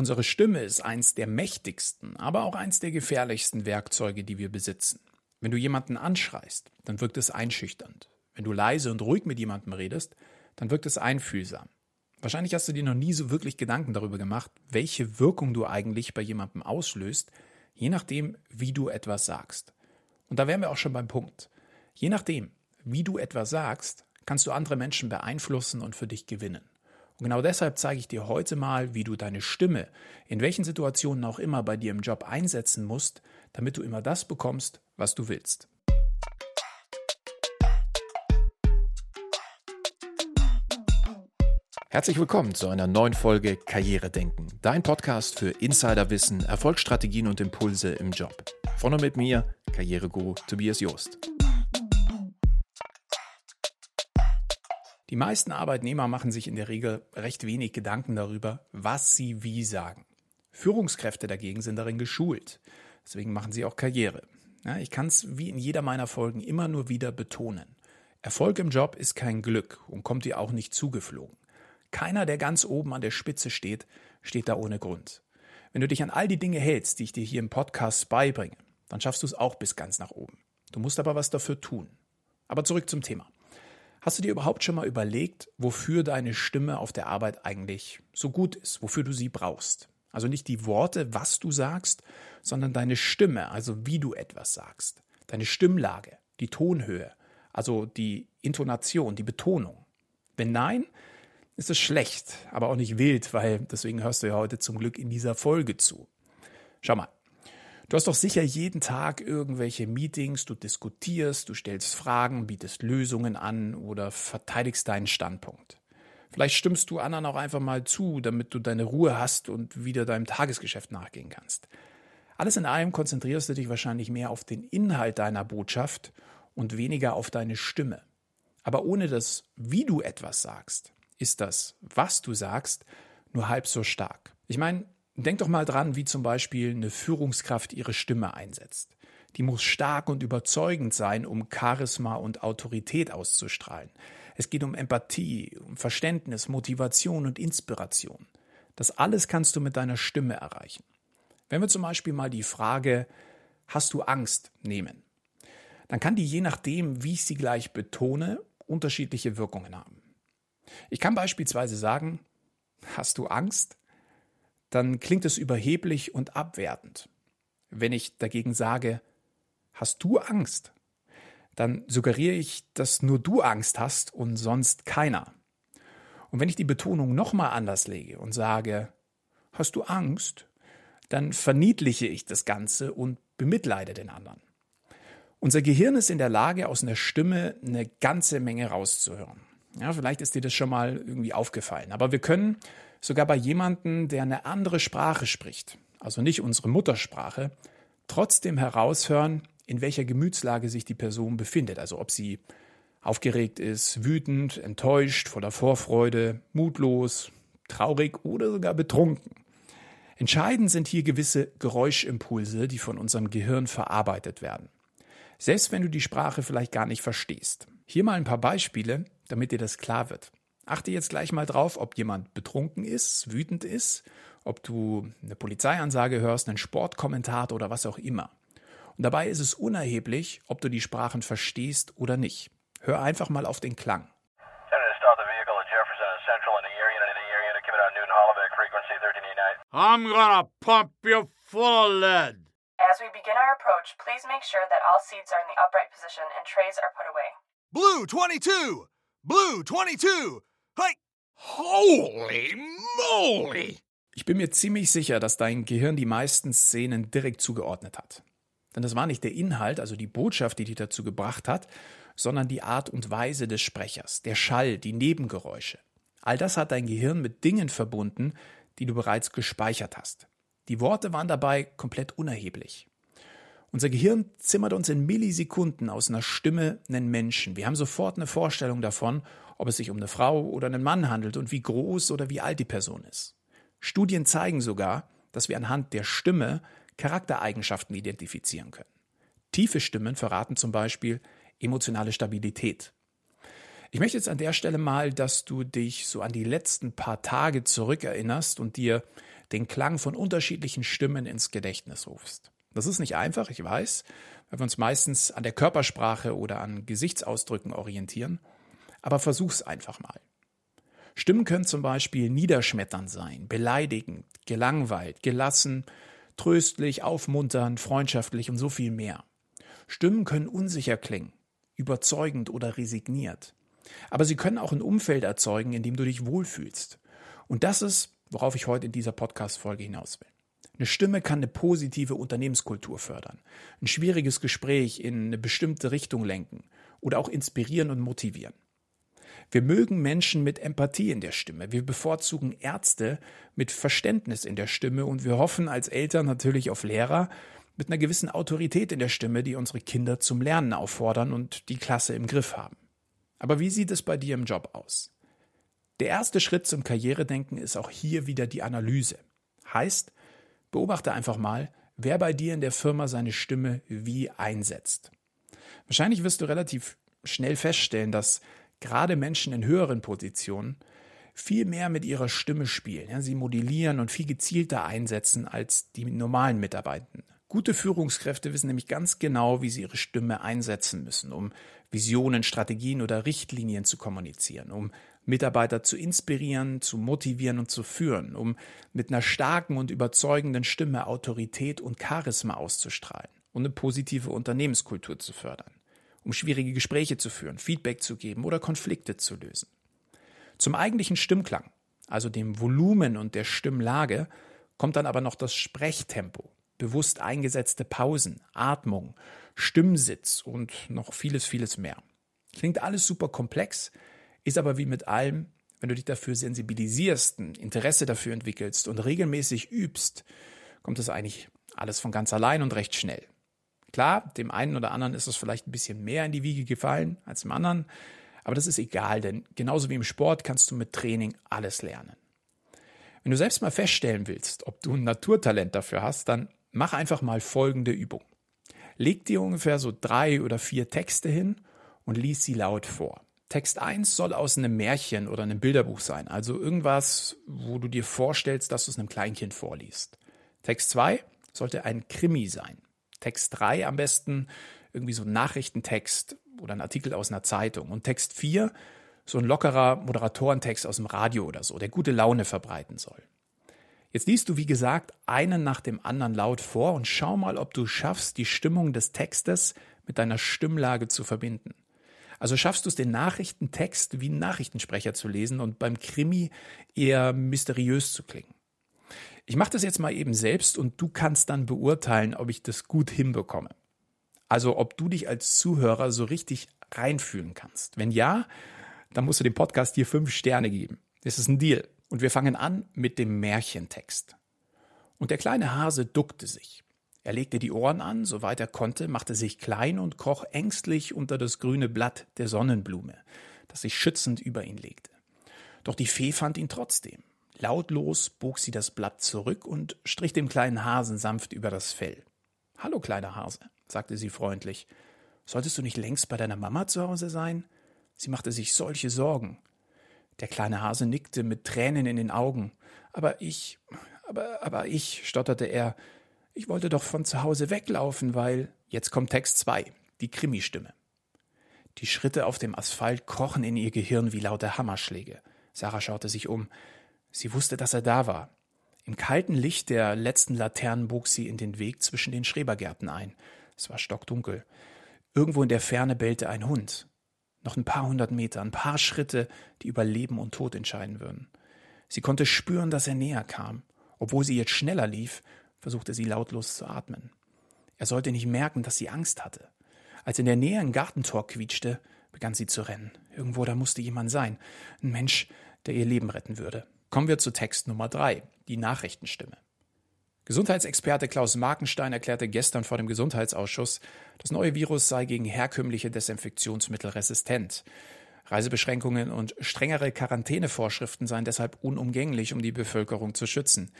Unsere Stimme ist eins der mächtigsten, aber auch eins der gefährlichsten Werkzeuge, die wir besitzen. Wenn du jemanden anschreist, dann wirkt es einschüchternd. Wenn du leise und ruhig mit jemandem redest, dann wirkt es einfühlsam. Wahrscheinlich hast du dir noch nie so wirklich Gedanken darüber gemacht, welche Wirkung du eigentlich bei jemandem auslöst, je nachdem, wie du etwas sagst. Und da wären wir auch schon beim Punkt. Je nachdem, wie du etwas sagst, kannst du andere Menschen beeinflussen und für dich gewinnen. Und genau deshalb zeige ich dir heute mal, wie du deine Stimme in welchen Situationen auch immer bei dir im Job einsetzen musst, damit du immer das bekommst, was du willst. Herzlich willkommen zu einer neuen Folge Karriere denken, dein Podcast für Insiderwissen, Erfolgsstrategien und Impulse im Job. Von und mit mir, Karriereguru Tobias Joost. Die meisten Arbeitnehmer machen sich in der Regel recht wenig Gedanken darüber, was sie wie sagen. Führungskräfte dagegen sind darin geschult. Deswegen machen sie auch Karriere. Ja, ich kann es wie in jeder meiner Folgen immer nur wieder betonen. Erfolg im Job ist kein Glück und kommt dir auch nicht zugeflogen. Keiner, der ganz oben an der Spitze steht, steht da ohne Grund. Wenn du dich an all die Dinge hältst, die ich dir hier im Podcast beibringe, dann schaffst du es auch bis ganz nach oben. Du musst aber was dafür tun. Aber zurück zum Thema. Hast du dir überhaupt schon mal überlegt, wofür deine Stimme auf der Arbeit eigentlich so gut ist, wofür du sie brauchst? Also nicht die Worte, was du sagst, sondern deine Stimme, also wie du etwas sagst. Deine Stimmlage, die Tonhöhe, also die Intonation, die Betonung. Wenn nein, ist es schlecht, aber auch nicht wild, weil deswegen hörst du ja heute zum Glück in dieser Folge zu. Schau mal, Du hast doch sicher jeden Tag irgendwelche Meetings, du diskutierst, du stellst Fragen, bietest Lösungen an oder verteidigst deinen Standpunkt. Vielleicht stimmst du anderen auch einfach mal zu, damit du deine Ruhe hast und wieder deinem Tagesgeschäft nachgehen kannst. Alles in allem konzentrierst du dich wahrscheinlich mehr auf den Inhalt deiner Botschaft und weniger auf deine Stimme. Aber ohne das, wie du etwas sagst, ist das, was du sagst, nur halb so stark. Ich meine, Denk doch mal dran, wie zum Beispiel eine Führungskraft ihre Stimme einsetzt. Die muss stark und überzeugend sein, um Charisma und Autorität auszustrahlen. Es geht um Empathie, um Verständnis, Motivation und Inspiration. Das alles kannst du mit deiner Stimme erreichen. Wenn wir zum Beispiel mal die Frage Hast du Angst nehmen, dann kann die je nachdem, wie ich sie gleich betone, unterschiedliche Wirkungen haben. Ich kann beispielsweise sagen, Hast du Angst? Dann klingt es überheblich und abwertend. Wenn ich dagegen sage, hast du Angst? Dann suggeriere ich, dass nur du Angst hast und sonst keiner. Und wenn ich die Betonung nochmal anders lege und sage, hast du Angst? Dann verniedliche ich das Ganze und bemitleide den anderen. Unser Gehirn ist in der Lage, aus einer Stimme eine ganze Menge rauszuhören. Ja, vielleicht ist dir das schon mal irgendwie aufgefallen. Aber wir können sogar bei jemandem, der eine andere Sprache spricht, also nicht unsere Muttersprache, trotzdem heraushören, in welcher Gemütslage sich die Person befindet. Also ob sie aufgeregt ist, wütend, enttäuscht, voller Vorfreude, mutlos, traurig oder sogar betrunken. Entscheidend sind hier gewisse Geräuschimpulse, die von unserem Gehirn verarbeitet werden. Selbst wenn du die Sprache vielleicht gar nicht verstehst. Hier mal ein paar Beispiele, damit dir das klar wird. Achte jetzt gleich mal drauf, ob jemand betrunken ist, wütend ist, ob du eine Polizeiansage hörst, einen Sportkommentar oder was auch immer. Und dabei ist es unerheblich, ob du die Sprachen verstehst oder nicht. Hör einfach mal auf den Klang. I'm gonna pump you full of lead. As we begin our approach, please make sure that all seats are in the upright position and trays are put away. Blue 22! Blue 22! Hey! Holy moly! Ich bin mir ziemlich sicher, dass dein Gehirn die meisten Szenen direkt zugeordnet hat. Denn das war nicht der Inhalt, also die Botschaft, die dich dazu gebracht hat, sondern die Art und Weise des Sprechers, der Schall, die Nebengeräusche. All das hat dein Gehirn mit Dingen verbunden, die du bereits gespeichert hast. Die Worte waren dabei komplett unerheblich. Unser Gehirn zimmert uns in Millisekunden aus einer Stimme einen Menschen. Wir haben sofort eine Vorstellung davon, ob es sich um eine Frau oder einen Mann handelt und wie groß oder wie alt die Person ist. Studien zeigen sogar, dass wir anhand der Stimme Charaktereigenschaften identifizieren können. Tiefe Stimmen verraten zum Beispiel emotionale Stabilität. Ich möchte jetzt an der Stelle mal, dass du dich so an die letzten paar Tage zurückerinnerst und dir den Klang von unterschiedlichen Stimmen ins Gedächtnis rufst. Das ist nicht einfach, ich weiß, weil wir uns meistens an der Körpersprache oder an Gesichtsausdrücken orientieren, aber versuch's einfach mal. Stimmen können zum Beispiel niederschmetternd sein, beleidigend, gelangweilt, gelassen, tröstlich, aufmunternd, freundschaftlich und so viel mehr. Stimmen können unsicher klingen, überzeugend oder resigniert. Aber sie können auch ein Umfeld erzeugen, in dem du dich wohlfühlst. Und das ist, worauf ich heute in dieser Podcast-Folge hinaus will. Eine Stimme kann eine positive Unternehmenskultur fördern, ein schwieriges Gespräch in eine bestimmte Richtung lenken oder auch inspirieren und motivieren. Wir mögen Menschen mit Empathie in der Stimme. Wir bevorzugen Ärzte mit Verständnis in der Stimme und wir hoffen als Eltern natürlich auf Lehrer mit einer gewissen Autorität in der Stimme, die unsere Kinder zum Lernen auffordern und die Klasse im Griff haben. Aber wie sieht es bei dir im Job aus? Der erste Schritt zum Karrieredenken ist auch hier wieder die Analyse. Heißt, Beobachte einfach mal, wer bei dir in der Firma seine Stimme wie einsetzt. Wahrscheinlich wirst du relativ schnell feststellen, dass gerade Menschen in höheren Positionen viel mehr mit ihrer Stimme spielen. Sie modellieren und viel gezielter einsetzen als die normalen Mitarbeitenden. Gute Führungskräfte wissen nämlich ganz genau, wie sie ihre Stimme einsetzen müssen, um Visionen, Strategien oder Richtlinien zu kommunizieren, um Mitarbeiter zu inspirieren, zu motivieren und zu führen, um mit einer starken und überzeugenden Stimme Autorität und Charisma auszustrahlen und eine positive Unternehmenskultur zu fördern, um schwierige Gespräche zu führen, Feedback zu geben oder Konflikte zu lösen. Zum eigentlichen Stimmklang, also dem Volumen und der Stimmlage, kommt dann aber noch das Sprechtempo, bewusst eingesetzte Pausen, Atmung, Stimmsitz und noch vieles, vieles mehr. Klingt alles super komplex, ist aber wie mit allem, wenn du dich dafür sensibilisierst, ein Interesse dafür entwickelst und regelmäßig übst, kommt es eigentlich alles von ganz allein und recht schnell. Klar, dem einen oder anderen ist es vielleicht ein bisschen mehr in die Wiege gefallen als dem anderen, aber das ist egal, denn genauso wie im Sport kannst du mit Training alles lernen. Wenn du selbst mal feststellen willst, ob du ein Naturtalent dafür hast, dann mach einfach mal folgende Übung. Leg dir ungefähr so drei oder vier Texte hin und lies sie laut vor. Text 1 soll aus einem Märchen oder einem Bilderbuch sein, also irgendwas, wo du dir vorstellst, dass du es einem Kleinkind vorliest. Text 2 sollte ein Krimi sein. Text 3 am besten irgendwie so ein Nachrichtentext oder ein Artikel aus einer Zeitung. Und Text 4 so ein lockerer Moderatorentext aus dem Radio oder so, der gute Laune verbreiten soll. Jetzt liest du, wie gesagt, einen nach dem anderen laut vor und schau mal, ob du schaffst, die Stimmung des Textes mit deiner Stimmlage zu verbinden. Also schaffst du es, den Nachrichtentext wie ein Nachrichtensprecher zu lesen und beim Krimi eher mysteriös zu klingen. Ich mache das jetzt mal eben selbst und du kannst dann beurteilen, ob ich das gut hinbekomme. Also ob du dich als Zuhörer so richtig reinfühlen kannst. Wenn ja, dann musst du dem Podcast hier fünf Sterne geben. Das ist ein Deal. Und wir fangen an mit dem Märchentext. Und der kleine Hase duckte sich. Er legte die Ohren an, soweit er konnte, machte sich klein und kroch ängstlich unter das grüne Blatt der Sonnenblume, das sich schützend über ihn legte. Doch die Fee fand ihn trotzdem. Lautlos bog sie das Blatt zurück und strich dem kleinen Hasen sanft über das Fell. Hallo, kleiner Hase, sagte sie freundlich. Solltest du nicht längst bei deiner Mama zu Hause sein? Sie machte sich solche Sorgen. Der kleine Hase nickte mit Tränen in den Augen. Aber ich, aber, aber ich, stotterte er, ich wollte doch von zu Hause weglaufen, weil. Jetzt kommt Text 2, die Krimi-Stimme. Die Schritte auf dem Asphalt krochen in ihr Gehirn wie laute Hammerschläge. Sarah schaute sich um. Sie wusste, dass er da war. Im kalten Licht der letzten Laternen bog sie in den Weg zwischen den Schrebergärten ein. Es war stockdunkel. Irgendwo in der Ferne bellte ein Hund. Noch ein paar hundert Meter, ein paar Schritte, die über Leben und Tod entscheiden würden. Sie konnte spüren, dass er näher kam. Obwohl sie jetzt schneller lief, versuchte sie lautlos zu atmen. Er sollte nicht merken, dass sie Angst hatte. Als in der Nähe ein Gartentor quietschte, begann sie zu rennen. Irgendwo da musste jemand sein. Ein Mensch, der ihr Leben retten würde. Kommen wir zu Text Nummer drei, die Nachrichtenstimme. Gesundheitsexperte Klaus Markenstein erklärte gestern vor dem Gesundheitsausschuss, das neue Virus sei gegen herkömmliche Desinfektionsmittel resistent. Reisebeschränkungen und strengere Quarantänevorschriften seien deshalb unumgänglich, um die Bevölkerung zu schützen.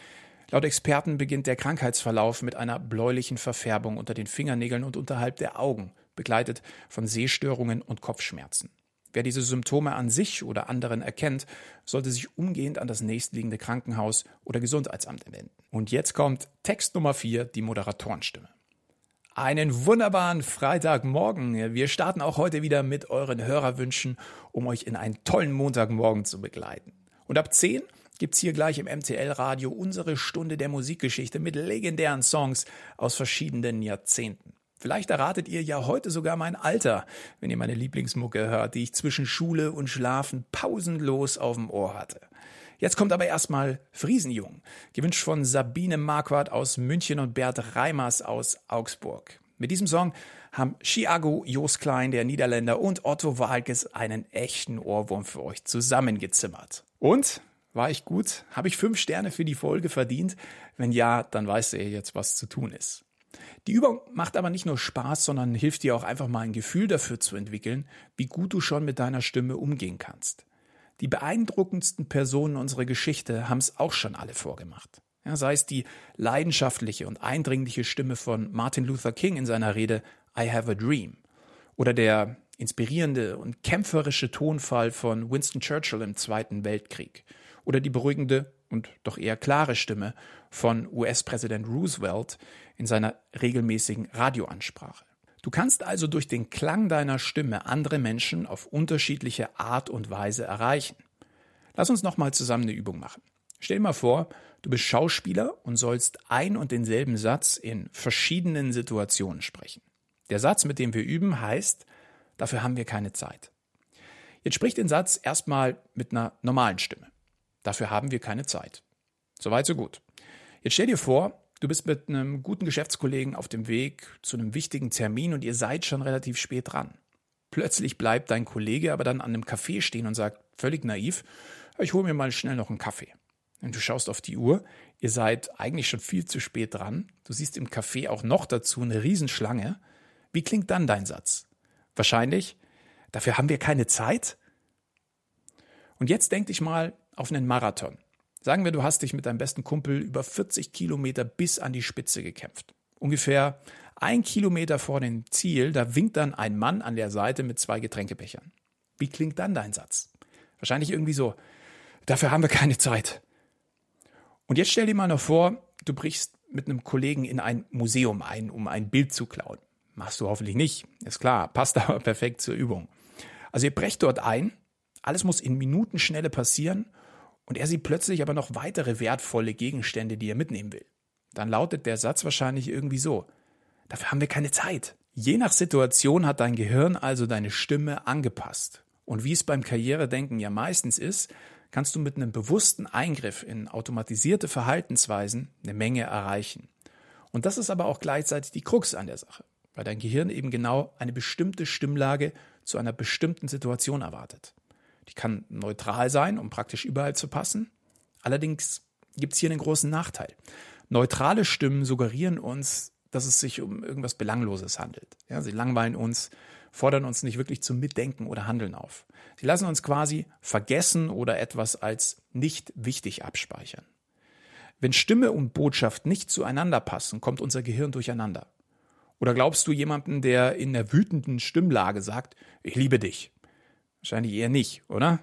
Laut Experten beginnt der Krankheitsverlauf mit einer bläulichen Verfärbung unter den Fingernägeln und unterhalb der Augen, begleitet von Sehstörungen und Kopfschmerzen. Wer diese Symptome an sich oder anderen erkennt, sollte sich umgehend an das nächstliegende Krankenhaus oder Gesundheitsamt wenden. Und jetzt kommt Text Nummer 4, die Moderatorenstimme. Einen wunderbaren Freitagmorgen. Wir starten auch heute wieder mit euren Hörerwünschen, um euch in einen tollen Montagmorgen zu begleiten. Und ab 10 gibt's hier gleich im MTL-Radio unsere Stunde der Musikgeschichte mit legendären Songs aus verschiedenen Jahrzehnten. Vielleicht erratet ihr ja heute sogar mein Alter, wenn ihr meine Lieblingsmucke hört, die ich zwischen Schule und Schlafen pausenlos auf dem Ohr hatte. Jetzt kommt aber erstmal Friesenjung, gewünscht von Sabine Marquardt aus München und Bert Reimers aus Augsburg. Mit diesem Song haben Chiago, Jos Klein, der Niederländer und Otto Walkes einen echten Ohrwurm für euch zusammengezimmert. Und war ich gut? Habe ich fünf Sterne für die Folge verdient? Wenn ja, dann weißt ihr jetzt, was zu tun ist. Die Übung macht aber nicht nur Spaß, sondern hilft dir auch einfach mal ein Gefühl dafür zu entwickeln, wie gut du schon mit deiner Stimme umgehen kannst. Die beeindruckendsten Personen unserer Geschichte haben es auch schon alle vorgemacht. Ja, sei es die leidenschaftliche und eindringliche Stimme von Martin Luther King in seiner Rede I Have a Dream oder der inspirierende und kämpferische Tonfall von Winston Churchill im Zweiten Weltkrieg oder die beruhigende und doch eher klare Stimme von US-Präsident Roosevelt in seiner regelmäßigen Radioansprache. Du kannst also durch den Klang deiner Stimme andere Menschen auf unterschiedliche Art und Weise erreichen. Lass uns nochmal zusammen eine Übung machen. Stell dir mal vor, du bist Schauspieler und sollst ein und denselben Satz in verschiedenen Situationen sprechen. Der Satz, mit dem wir üben, heißt, dafür haben wir keine Zeit. Jetzt sprich den Satz erstmal mit einer normalen Stimme. Dafür haben wir keine Zeit. Soweit, so gut. Jetzt stell dir vor, du bist mit einem guten Geschäftskollegen auf dem Weg zu einem wichtigen Termin und ihr seid schon relativ spät dran. Plötzlich bleibt dein Kollege aber dann an einem Café stehen und sagt, völlig naiv, ich hole mir mal schnell noch einen Kaffee. Und du schaust auf die Uhr, ihr seid eigentlich schon viel zu spät dran, du siehst im Café auch noch dazu eine Riesenschlange. Wie klingt dann dein Satz? Wahrscheinlich, dafür haben wir keine Zeit? Und jetzt denk dich mal auf einen Marathon. Sagen wir, du hast dich mit deinem besten Kumpel über 40 Kilometer bis an die Spitze gekämpft. Ungefähr ein Kilometer vor dem Ziel, da winkt dann ein Mann an der Seite mit zwei Getränkebechern. Wie klingt dann dein Satz? Wahrscheinlich irgendwie so, dafür haben wir keine Zeit. Und jetzt stell dir mal noch vor, du brichst mit einem Kollegen in ein Museum ein, um ein Bild zu klauen. Machst du hoffentlich nicht, ist klar, passt aber perfekt zur Übung. Also ihr brecht dort ein, alles muss in Minutenschnelle passieren und er sieht plötzlich aber noch weitere wertvolle Gegenstände, die er mitnehmen will. Dann lautet der Satz wahrscheinlich irgendwie so. Dafür haben wir keine Zeit. Je nach Situation hat dein Gehirn also deine Stimme angepasst. Und wie es beim Karrieredenken ja meistens ist, kannst du mit einem bewussten Eingriff in automatisierte Verhaltensweisen eine Menge erreichen. Und das ist aber auch gleichzeitig die Krux an der Sache, weil dein Gehirn eben genau eine bestimmte Stimmlage zu einer bestimmten Situation erwartet. Die kann neutral sein, um praktisch überall zu passen. Allerdings gibt es hier einen großen Nachteil. Neutrale Stimmen suggerieren uns, dass es sich um irgendwas Belangloses handelt. Ja, sie langweilen uns, fordern uns nicht wirklich zum Mitdenken oder Handeln auf. Sie lassen uns quasi vergessen oder etwas als nicht wichtig abspeichern. Wenn Stimme und Botschaft nicht zueinander passen, kommt unser Gehirn durcheinander. Oder glaubst du jemanden, der in der wütenden Stimmlage sagt, ich liebe dich? Wahrscheinlich eher nicht, oder?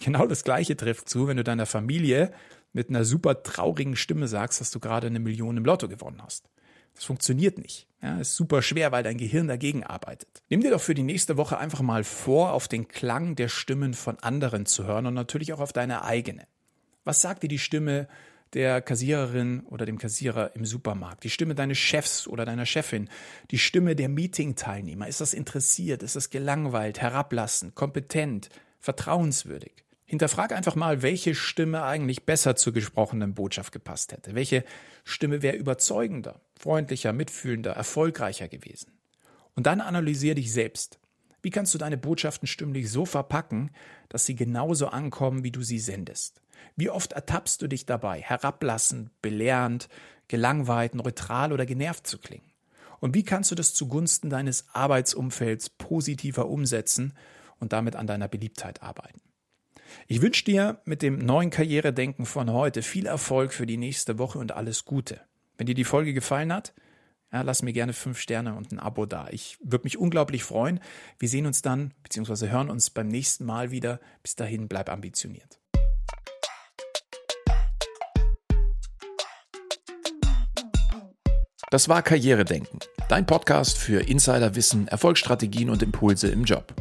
Genau das Gleiche trifft zu, wenn du deiner Familie mit einer super traurigen Stimme sagst, dass du gerade eine Million im Lotto gewonnen hast. Das funktioniert nicht. Ja, ist super schwer, weil dein Gehirn dagegen arbeitet. Nimm dir doch für die nächste Woche einfach mal vor, auf den Klang der Stimmen von anderen zu hören und natürlich auch auf deine eigene. Was sagt dir die Stimme der Kassiererin oder dem Kassierer im Supermarkt, die Stimme deines Chefs oder deiner Chefin, die Stimme der Meetingteilnehmer. Ist das interessiert? Ist das gelangweilt, herablassend, kompetent, vertrauenswürdig? Hinterfrag einfach mal, welche Stimme eigentlich besser zur gesprochenen Botschaft gepasst hätte. Welche Stimme wäre überzeugender, freundlicher, mitfühlender, erfolgreicher gewesen? Und dann analysier dich selbst. Wie kannst du deine Botschaften stimmlich so verpacken, dass sie genauso ankommen, wie du sie sendest? Wie oft ertappst du dich dabei, herablassend, belehrend, gelangweilt, neutral oder genervt zu klingen? Und wie kannst du das zugunsten deines Arbeitsumfelds positiver umsetzen und damit an deiner Beliebtheit arbeiten? Ich wünsche dir mit dem neuen Karrieredenken von heute viel Erfolg für die nächste Woche und alles Gute. Wenn dir die Folge gefallen hat, Ja, lass mir gerne fünf Sterne und ein Abo da. Ich würde mich unglaublich freuen. Wir sehen uns dann, beziehungsweise hören uns beim nächsten Mal wieder. Bis dahin, bleib ambitioniert. Das war Karrieredenken, dein Podcast für Insiderwissen, Erfolgsstrategien und Impulse im Job.